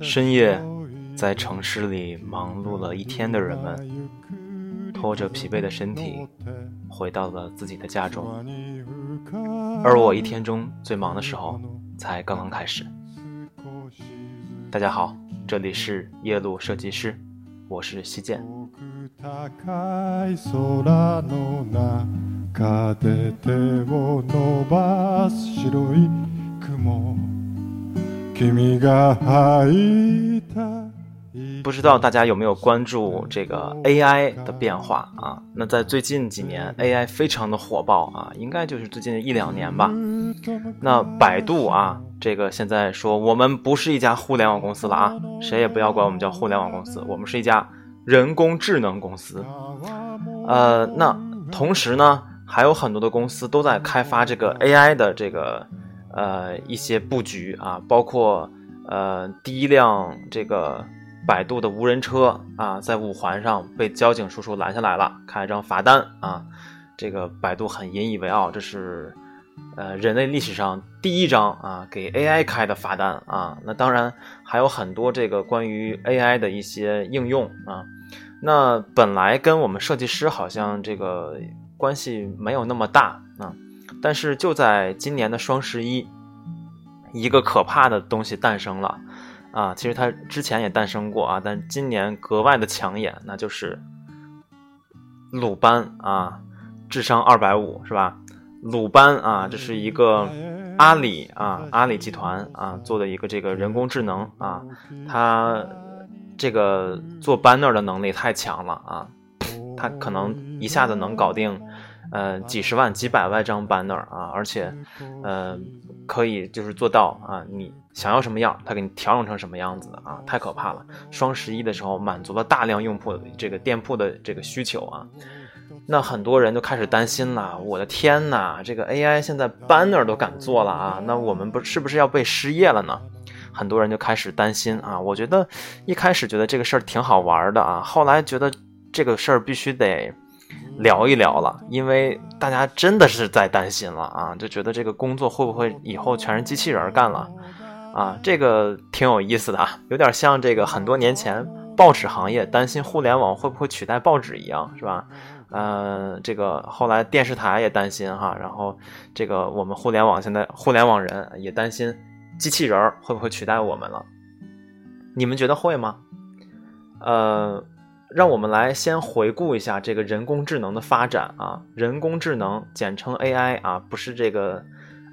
深夜，在城市里忙碌了一天的人们，拖着疲惫的身体回到了自己的家中，而我一天中最忙的时候才刚刚开始。大家好，这里是夜路设计师，我是西建。不知道大家有没有关注这个 AI 的变化啊？那在最近几年，AI 非常的火爆啊，应该就是最近一两年吧。那百度啊，这个现在说我们不是一家互联网公司了啊，谁也不要管我们叫互联网公司，我们是一家人工智能公司。呃，那同时呢，还有很多的公司都在开发这个 AI 的这个呃一些布局啊，包括呃第一辆这个。百度的无人车啊，在五环上被交警叔叔拦下来了，开了张罚单啊。这个百度很引以为傲，这是呃人类历史上第一张啊给 AI 开的罚单啊。那当然还有很多这个关于 AI 的一些应用啊。那本来跟我们设计师好像这个关系没有那么大啊，但是就在今年的双十一，一个可怕的东西诞生了。啊，其实它之前也诞生过啊，但今年格外的抢眼，那就是鲁班啊，智商二百五是吧？鲁班啊，这是一个阿里啊，阿里集团啊做的一个这个人工智能啊，它这个做 banner 的能力太强了啊，它可能一下子能搞定呃几十万、几百万张 banner 啊，而且呃可以就是做到啊你。想要什么样，他给你调整成什么样子的啊！太可怕了。双十一的时候满足了大量用户这个店铺的这个需求啊，那很多人就开始担心了。我的天哪，这个 AI 现在 banner 都敢做了啊！那我们不是不是要被失业了呢？很多人就开始担心啊。我觉得一开始觉得这个事儿挺好玩的啊，后来觉得这个事儿必须得聊一聊了，因为大家真的是在担心了啊，就觉得这个工作会不会以后全是机器人干了？啊，这个挺有意思的啊，有点像这个很多年前报纸行业担心互联网会不会取代报纸一样，是吧？呃，这个后来电视台也担心哈，然后这个我们互联网现在互联网人也担心机器人会不会取代我们了？你们觉得会吗？呃，让我们来先回顾一下这个人工智能的发展啊，人工智能简称 AI 啊，不是这个。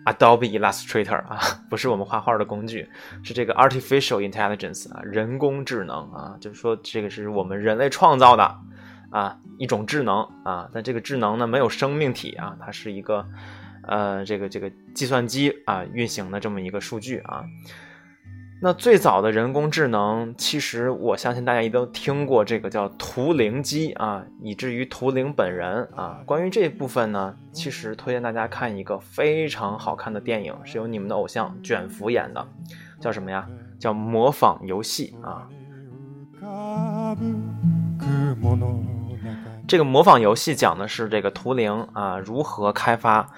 Adobe Illustrator 啊，不是我们画画的工具，是这个 Artificial Intelligence 啊，人工智能啊，就是说这个是我们人类创造的啊一种智能啊，但这个智能呢没有生命体啊，它是一个呃这个这个计算机啊运行的这么一个数据啊。那最早的人工智能，其实我相信大家也都听过这个叫图灵机啊，以至于图灵本人啊。关于这部分呢，其实推荐大家看一个非常好看的电影，是由你们的偶像卷福演的，叫什么呀？叫《模仿游戏》啊。这个模仿游戏讲的是这个图灵啊如何开发。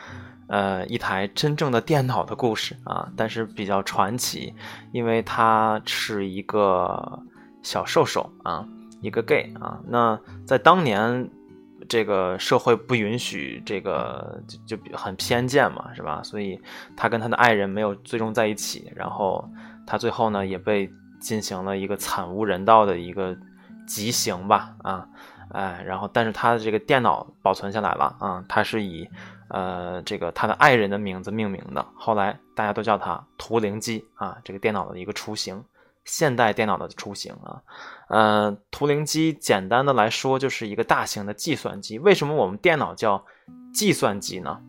呃，一台真正的电脑的故事啊，但是比较传奇，因为他是一个小瘦瘦啊，一个 gay 啊。那在当年，这个社会不允许这个，就就很偏见嘛，是吧？所以他跟他的爱人没有最终在一起，然后他最后呢也被进行了一个惨无人道的一个极刑吧，啊，哎，然后但是他的这个电脑保存下来了啊，他是以。呃，这个他的爱人的名字命名的，后来大家都叫它图灵机啊，这个电脑的一个雏形，现代电脑的雏形啊。呃，图灵机简单的来说就是一个大型的计算机。为什么我们电脑叫计算机呢？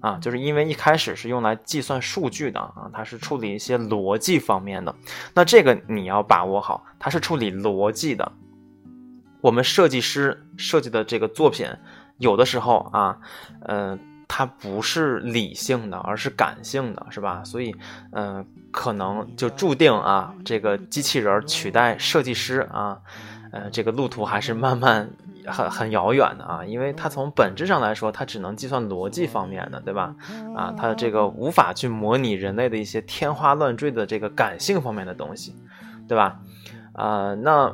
啊，就是因为一开始是用来计算数据的啊，它是处理一些逻辑方面的。那这个你要把握好，它是处理逻辑的。我们设计师设计的这个作品，有的时候啊，嗯。它不是理性的，而是感性的，是吧？所以，嗯，可能就注定啊，这个机器人取代设计师啊，呃，这个路途还是慢慢很很遥远的啊，因为它从本质上来说，它只能计算逻辑方面的，对吧？啊，它这个无法去模拟人类的一些天花乱坠的这个感性方面的东西，对吧？啊，那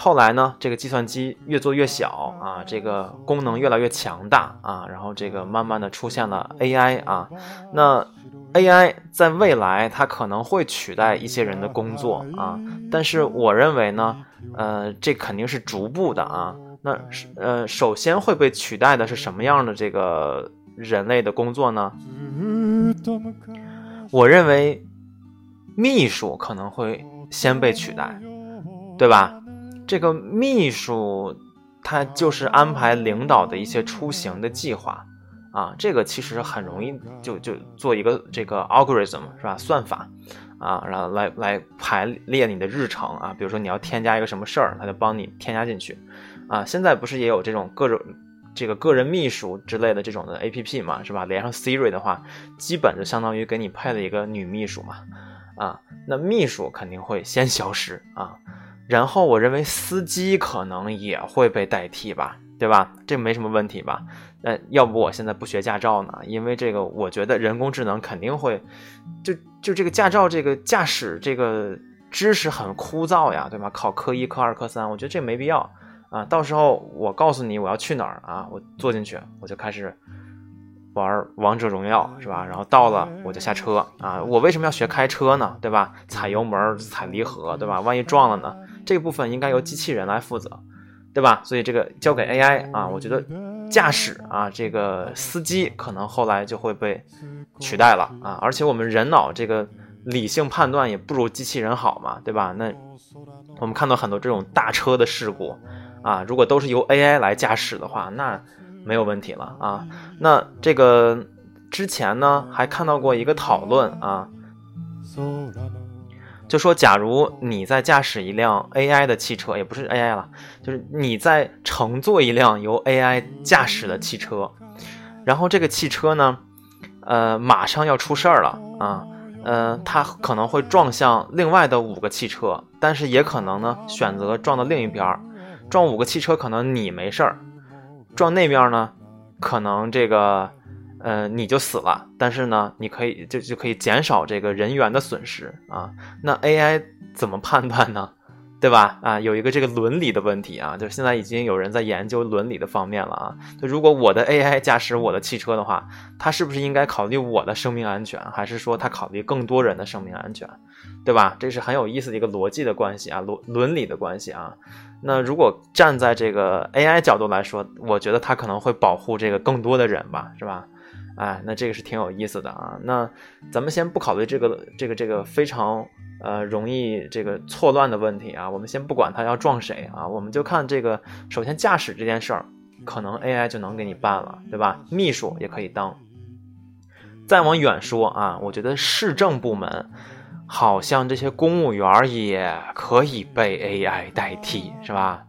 后来呢，这个计算机越做越小啊，这个功能越来越强大啊，然后这个慢慢的出现了 AI 啊，那 AI 在未来它可能会取代一些人的工作啊，但是我认为呢，呃，这肯定是逐步的啊。那呃，首先会被取代的是什么样的这个人类的工作呢？我认为秘书可能会先被取代，对吧？这个秘书他就是安排领导的一些出行的计划啊，这个其实很容易就就做一个这个 algorithm 是吧？算法啊，然后来来排列你的日程啊，比如说你要添加一个什么事儿，他就帮你添加进去。啊，现在不是也有这种各种这个个人秘书之类的这种的 A P P 嘛，是吧？连上 Siri 的话，基本就相当于给你配了一个女秘书嘛。啊，那秘书肯定会先消失啊，然后我认为司机可能也会被代替吧，对吧？这没什么问题吧？那要不我现在不学驾照呢？因为这个我觉得人工智能肯定会，就就这个驾照这个驾驶这个知识很枯燥呀，对吧？考科一、科二、科三，我觉得这没必要。啊，到时候我告诉你我要去哪儿啊，我坐进去我就开始玩王者荣耀，是吧？然后到了我就下车啊。我为什么要学开车呢？对吧？踩油门、踩离合，对吧？万一撞了呢？这部分应该由机器人来负责，对吧？所以这个交给 AI 啊，我觉得驾驶啊，这个司机可能后来就会被取代了啊。而且我们人脑这个理性判断也不如机器人好嘛，对吧？那我们看到很多这种大车的事故。啊，如果都是由 AI 来驾驶的话，那没有问题了啊。那这个之前呢，还看到过一个讨论啊，就说假如你在驾驶一辆 AI 的汽车，也不是 AI 了，就是你在乘坐一辆由 AI 驾驶的汽车，然后这个汽车呢，呃，马上要出事儿了啊，呃，它可能会撞向另外的五个汽车，但是也可能呢选择撞到另一边儿。撞五个汽车可能你没事儿，撞那边呢，可能这个，呃，你就死了。但是呢，你可以就就可以减少这个人员的损失啊。那 AI 怎么判断呢？对吧？啊，有一个这个伦理的问题啊，就现在已经有人在研究伦理的方面了啊。就如果我的 AI 驾驶我的汽车的话，它是不是应该考虑我的生命安全，还是说它考虑更多人的生命安全？对吧？这是很有意思的一个逻辑的关系啊，伦伦理的关系啊。那如果站在这个 AI 角度来说，我觉得它可能会保护这个更多的人吧，是吧？哎，那这个是挺有意思的啊。那咱们先不考虑这个这个这个非常呃容易这个错乱的问题啊，我们先不管它要撞谁啊，我们就看这个首先驾驶这件事儿，可能 AI 就能给你办了，对吧？秘书也可以当。再往远说啊，我觉得市政部门。好像这些公务员也可以被 AI 代替，是吧？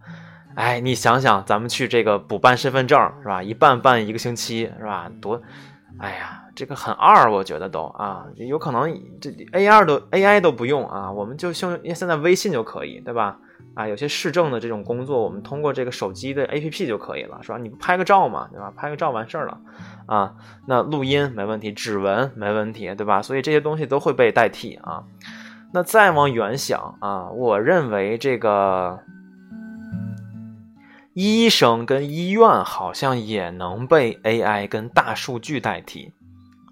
哎，你想想，咱们去这个补办身份证，是吧？一办办一个星期，是吧？多，哎呀，这个很二，我觉得都啊，有可能这 AI 都 AI 都不用啊，我们就用现在微信就可以，对吧？啊，有些市政的这种工作，我们通过这个手机的 APP 就可以了，是吧？你拍个照嘛，对吧？拍个照完事儿了，啊，那录音没问题，指纹没问题，对吧？所以这些东西都会被代替啊。那再往远想啊，我认为这个医生跟医院好像也能被 AI 跟大数据代替，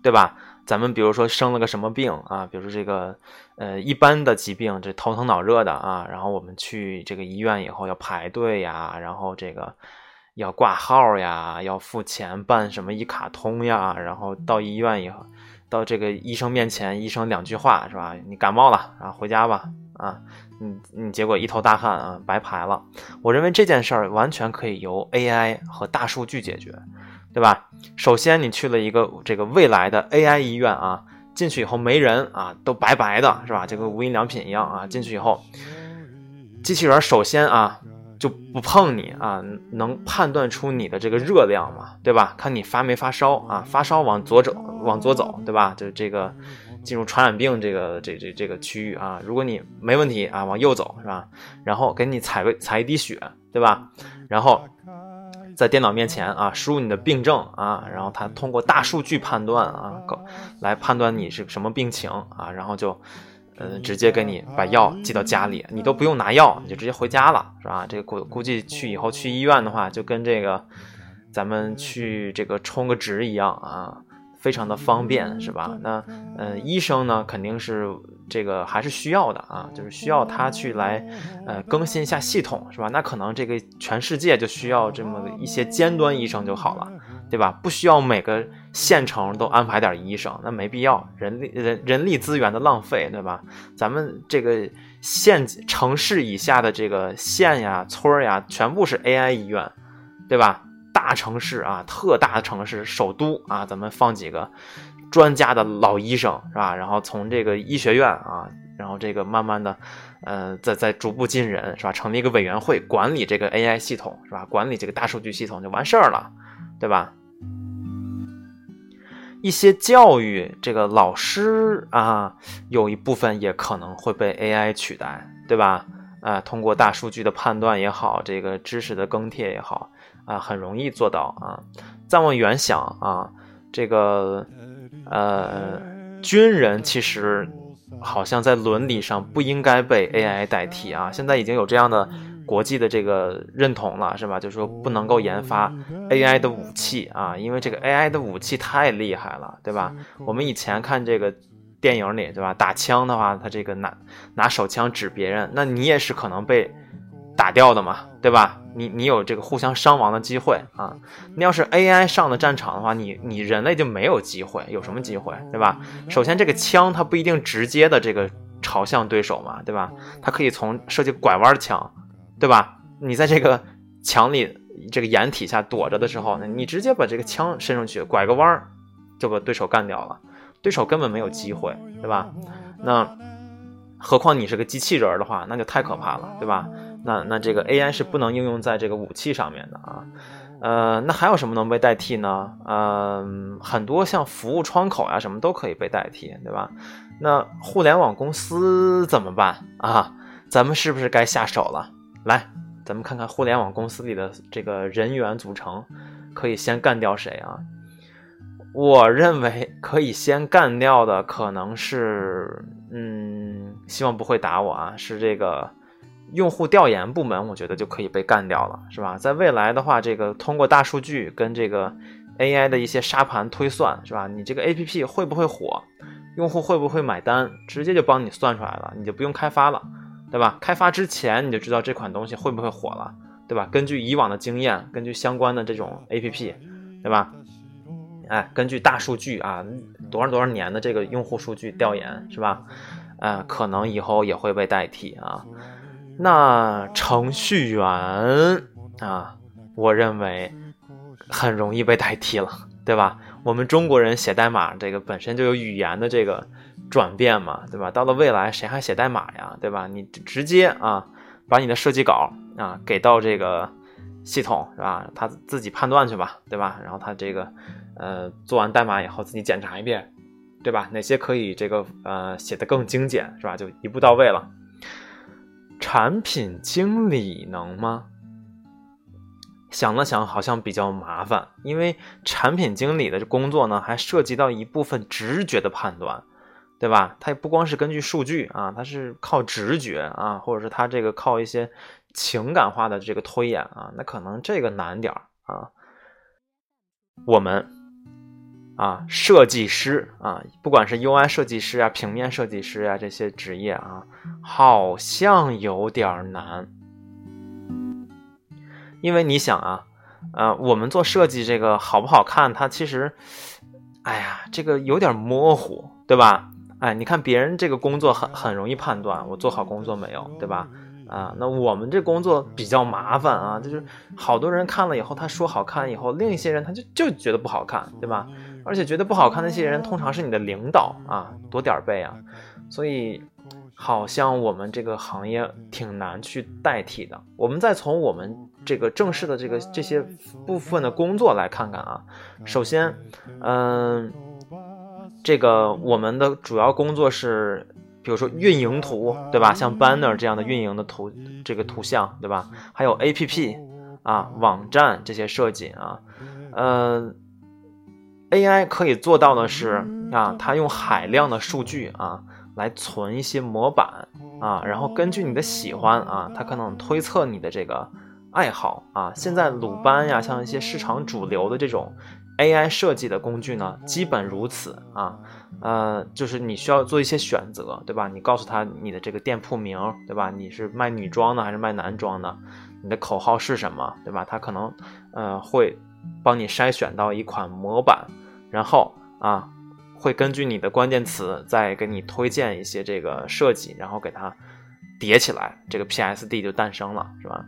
对吧？咱们比如说生了个什么病啊，比如说这个呃一般的疾病，这头疼脑热的啊，然后我们去这个医院以后要排队呀，然后这个要挂号呀，要付钱办什么一卡通呀，然后到医院以后，到这个医生面前，医生两句话是吧？你感冒了啊，回家吧啊，你你结果一头大汗啊，白排了。我认为这件事儿完全可以由 AI 和大数据解决。对吧？首先，你去了一个这个未来的 AI 医院啊，进去以后没人啊，都白白的，是吧？就跟无印良品一样啊，进去以后，机器人首先啊就不碰你啊，能判断出你的这个热量嘛，对吧？看你发没发烧啊，发烧往左走，往左走，对吧？就这个进入传染病这个这这这个区域啊，如果你没问题啊，往右走是吧？然后给你采个采一滴血，对吧？然后。在电脑面前啊，输入你的病症啊，然后它通过大数据判断啊，来判断你是什么病情啊，然后就，嗯，直接给你把药寄到家里，你都不用拿药，你就直接回家了，是吧？这个估估计去以后去医院的话，就跟这个咱们去这个充个值一样啊。非常的方便，是吧？那，呃，医生呢，肯定是这个还是需要的啊，就是需要他去来，呃，更新一下系统，是吧？那可能这个全世界就需要这么一些尖端医生就好了，对吧？不需要每个县城都安排点医生，那没必要，人力人人力资源的浪费，对吧？咱们这个县城市以下的这个县呀、村呀，全部是 AI 医院，对吧？大城市啊，特大的城市，首都啊，咱们放几个专家的老医生是吧？然后从这个医学院啊，然后这个慢慢的，呃，再再逐步进人是吧？成立一个委员会管理这个 AI 系统是吧？管理这个大数据系统就完事儿了，对吧？一些教育这个老师啊，有一部分也可能会被 AI 取代，对吧？啊，通过大数据的判断也好，这个知识的更替也好。啊，很容易做到啊！再往远想啊，这个呃，军人其实好像在伦理上不应该被 AI 代替啊。现在已经有这样的国际的这个认同了，是吧？就是说不能够研发 AI 的武器啊，因为这个 AI 的武器太厉害了，对吧？我们以前看这个电影里，对吧？打枪的话，他这个拿拿手枪指别人，那你也是可能被。打掉的嘛，对吧？你你有这个互相伤亡的机会啊。你要是 AI 上了战场的话，你你人类就没有机会，有什么机会，对吧？首先，这个枪它不一定直接的这个朝向对手嘛，对吧？它可以从设计拐弯枪，对吧？你在这个墙里这个掩体下躲着的时候，你直接把这个枪伸出去，拐个弯儿就把对手干掉了，对手根本没有机会，对吧？那何况你是个机器人的话，那就太可怕了，对吧？那那这个 AI 是不能应用在这个武器上面的啊，呃，那还有什么能被代替呢？嗯，很多像服务窗口呀什么都可以被代替，对吧？那互联网公司怎么办啊？咱们是不是该下手了？来，咱们看看互联网公司里的这个人员组成，可以先干掉谁啊？我认为可以先干掉的可能是，嗯，希望不会打我啊，是这个。用户调研部门，我觉得就可以被干掉了，是吧？在未来的话，这个通过大数据跟这个 AI 的一些沙盘推算，是吧？你这个 APP 会不会火，用户会不会买单，直接就帮你算出来了，你就不用开发了，对吧？开发之前你就知道这款东西会不会火了，对吧？根据以往的经验，根据相关的这种 APP，对吧？哎，根据大数据啊，多少多少年的这个用户数据调研，是吧？呃，可能以后也会被代替啊。那程序员啊，我认为很容易被代替了，对吧？我们中国人写代码，这个本身就有语言的这个转变嘛，对吧？到了未来，谁还写代码呀，对吧？你直接啊，把你的设计稿啊给到这个系统，是吧？他自己判断去吧，对吧？然后他这个呃做完代码以后自己检查一遍，对吧？哪些可以这个呃写的更精简，是吧？就一步到位了。产品经理能吗？想了想，好像比较麻烦，因为产品经理的工作呢，还涉及到一部分直觉的判断，对吧？他也不光是根据数据啊，他是靠直觉啊，或者是他这个靠一些情感化的这个推演啊，那可能这个难点儿啊。我们。啊，设计师啊，不管是 UI 设计师啊、平面设计师啊这些职业啊，好像有点难。因为你想啊，呃，我们做设计这个好不好看，它其实，哎呀，这个有点模糊，对吧？哎，你看别人这个工作很很容易判断，我做好工作没有，对吧？啊，那我们这工作比较麻烦啊，就是好多人看了以后，他说好看以后，另一些人他就就觉得不好看，对吧？而且觉得不好看那些人，通常是你的领导啊，多点儿背啊，所以好像我们这个行业挺难去代替的。我们再从我们这个正式的这个这些部分的工作来看看啊。首先，嗯，这个我们的主要工作是，比如说运营图，对吧？像 banner 这样的运营的图，这个图像，对吧？还有 APP。啊、网站这些设计啊，呃，AI 可以做到的是啊，它用海量的数据啊来存一些模板啊，然后根据你的喜欢啊，它可能推测你的这个爱好啊。现在鲁班呀，像一些市场主流的这种 AI 设计的工具呢，基本如此啊。呃，就是你需要做一些选择，对吧？你告诉他你的这个店铺名，对吧？你是卖女装的还是卖男装的？你的口号是什么，对吧？他可能呃会帮你筛选到一款模板，然后啊会根据你的关键词再给你推荐一些这个设计，然后给它叠起来，这个 PSD 就诞生了，是吧？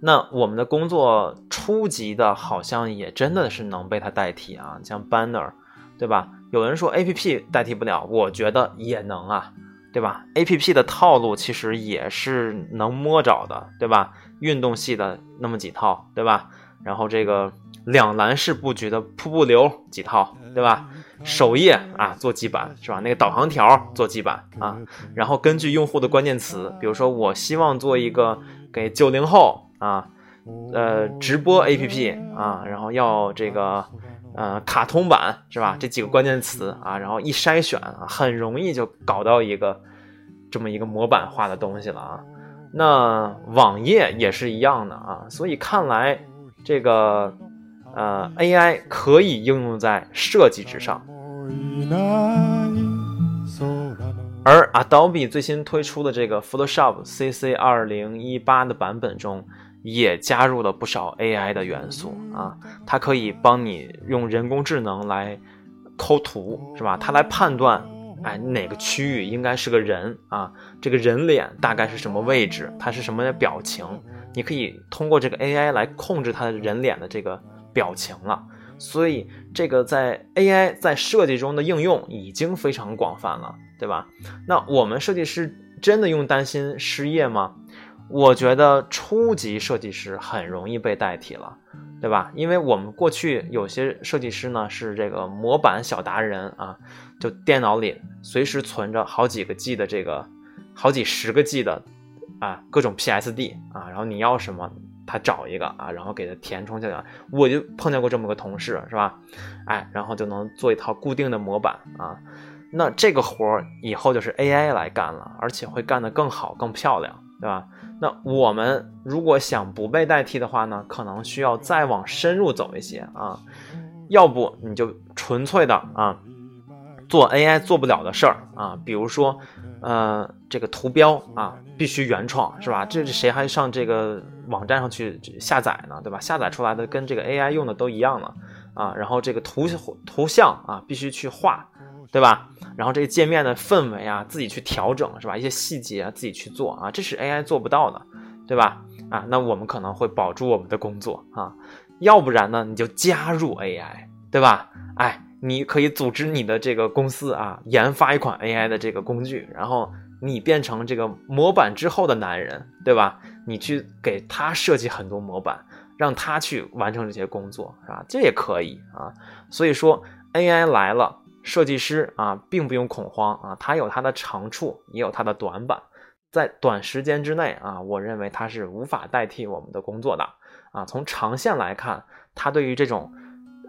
那我们的工作初级的，好像也真的是能被它代替啊，像 Banner，对吧？有人说 A P P 代替不了，我觉得也能啊，对吧？A P P 的套路其实也是能摸着的，对吧？运动系的那么几套，对吧？然后这个两栏式布局的瀑布流几套，对吧？首页啊做基板是吧？那个导航条做基板啊，然后根据用户的关键词，比如说我希望做一个给九零后啊，呃直播 A P P 啊，然后要这个。呃，卡通版是吧？这几个关键词啊，然后一筛选啊，很容易就搞到一个这么一个模板化的东西了啊。那网页也是一样的啊，所以看来这个呃 AI 可以应用在设计之上。而 Adobe 最新推出的这个 Photoshop CC 二零一八的版本中。也加入了不少 AI 的元素啊，它可以帮你用人工智能来抠图，是吧？它来判断，哎，哪个区域应该是个人啊？这个人脸大概是什么位置？它是什么表情？你可以通过这个 AI 来控制它的人脸的这个表情了。所以，这个在 AI 在设计中的应用已经非常广泛了，对吧？那我们设计师真的用担心失业吗？我觉得初级设计师很容易被代替了，对吧？因为我们过去有些设计师呢是这个模板小达人啊，就电脑里随时存着好几个 G 的这个，好几十个 G 的啊各种 PSD 啊，然后你要什么他找一个啊，然后给他填充进来。我就碰见过这么个同事，是吧？哎，然后就能做一套固定的模板啊。那这个活儿以后就是 AI 来干了，而且会干得更好、更漂亮。对吧？那我们如果想不被代替的话呢，可能需要再往深入走一些啊。要不你就纯粹的啊，做 AI 做不了的事儿啊，比如说，呃，这个图标啊必须原创，是吧？这是谁还上这个网站上去下载呢？对吧？下载出来的跟这个 AI 用的都一样了啊。然后这个图图像啊必须去画。对吧？然后这个界面的氛围啊，自己去调整是吧？一些细节啊自己去做啊，这是 AI 做不到的，对吧？啊，那我们可能会保住我们的工作啊，要不然呢，你就加入 AI，对吧？哎，你可以组织你的这个公司啊，研发一款 AI 的这个工具，然后你变成这个模板之后的男人，对吧？你去给他设计很多模板，让他去完成这些工作，是吧？这也可以啊。所以说 AI 来了。设计师啊，并不用恐慌啊，他有他的长处，也有他的短板，在短时间之内啊，我认为他是无法代替我们的工作的啊。从长线来看，他对于这种，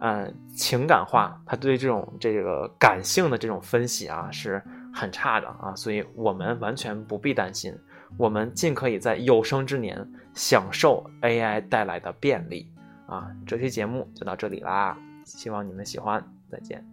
呃，情感化，他对这种这个感性的这种分析啊，是很差的啊，所以我们完全不必担心，我们尽可以在有生之年享受 AI 带来的便利啊。这期节目就到这里啦，希望你们喜欢，再见。